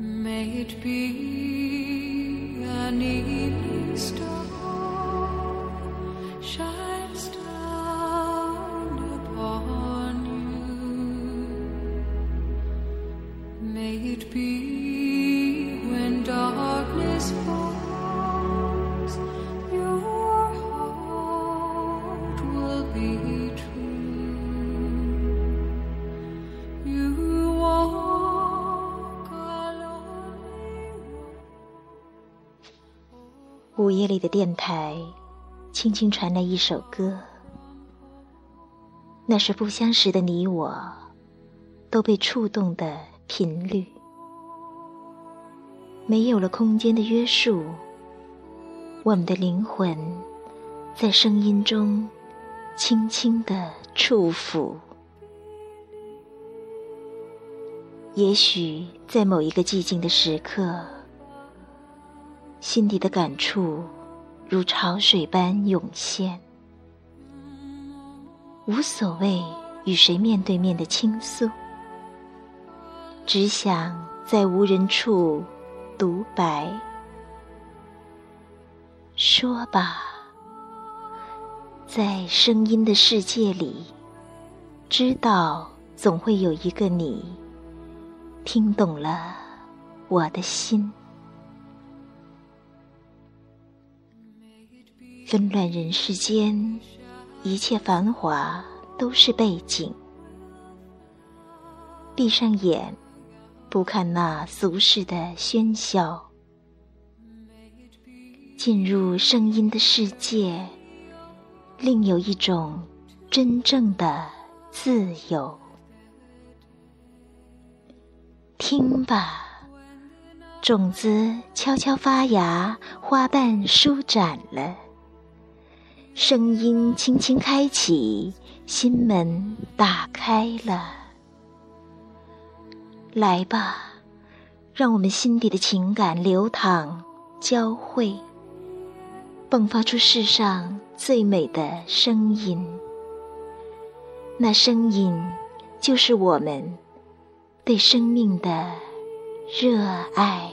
May it be an evening star shines down upon you. May it be when darkness falls, your heart will be 午夜里的电台，轻轻传来一首歌，那是不相识的你我都被触动的频率。没有了空间的约束，我们的灵魂在声音中轻轻的触抚。也许在某一个寂静的时刻，心底的感触如潮水般涌现。无所谓与谁面对面的倾诉，只想在无人处独白。说吧，在声音的世界里，知道总会有一个你，听懂了我的心。纷乱人世间，一切繁华都是背景。闭上眼，不看那俗世的喧嚣，进入声音的世界，另有一种真正的自由。听吧，种子悄悄发芽，花瓣舒展了。声音轻轻开启，心门打开了。来吧，让我们心底的情感流淌交汇，迸发出世上最美的声音。那声音，就是我们对生命的热爱。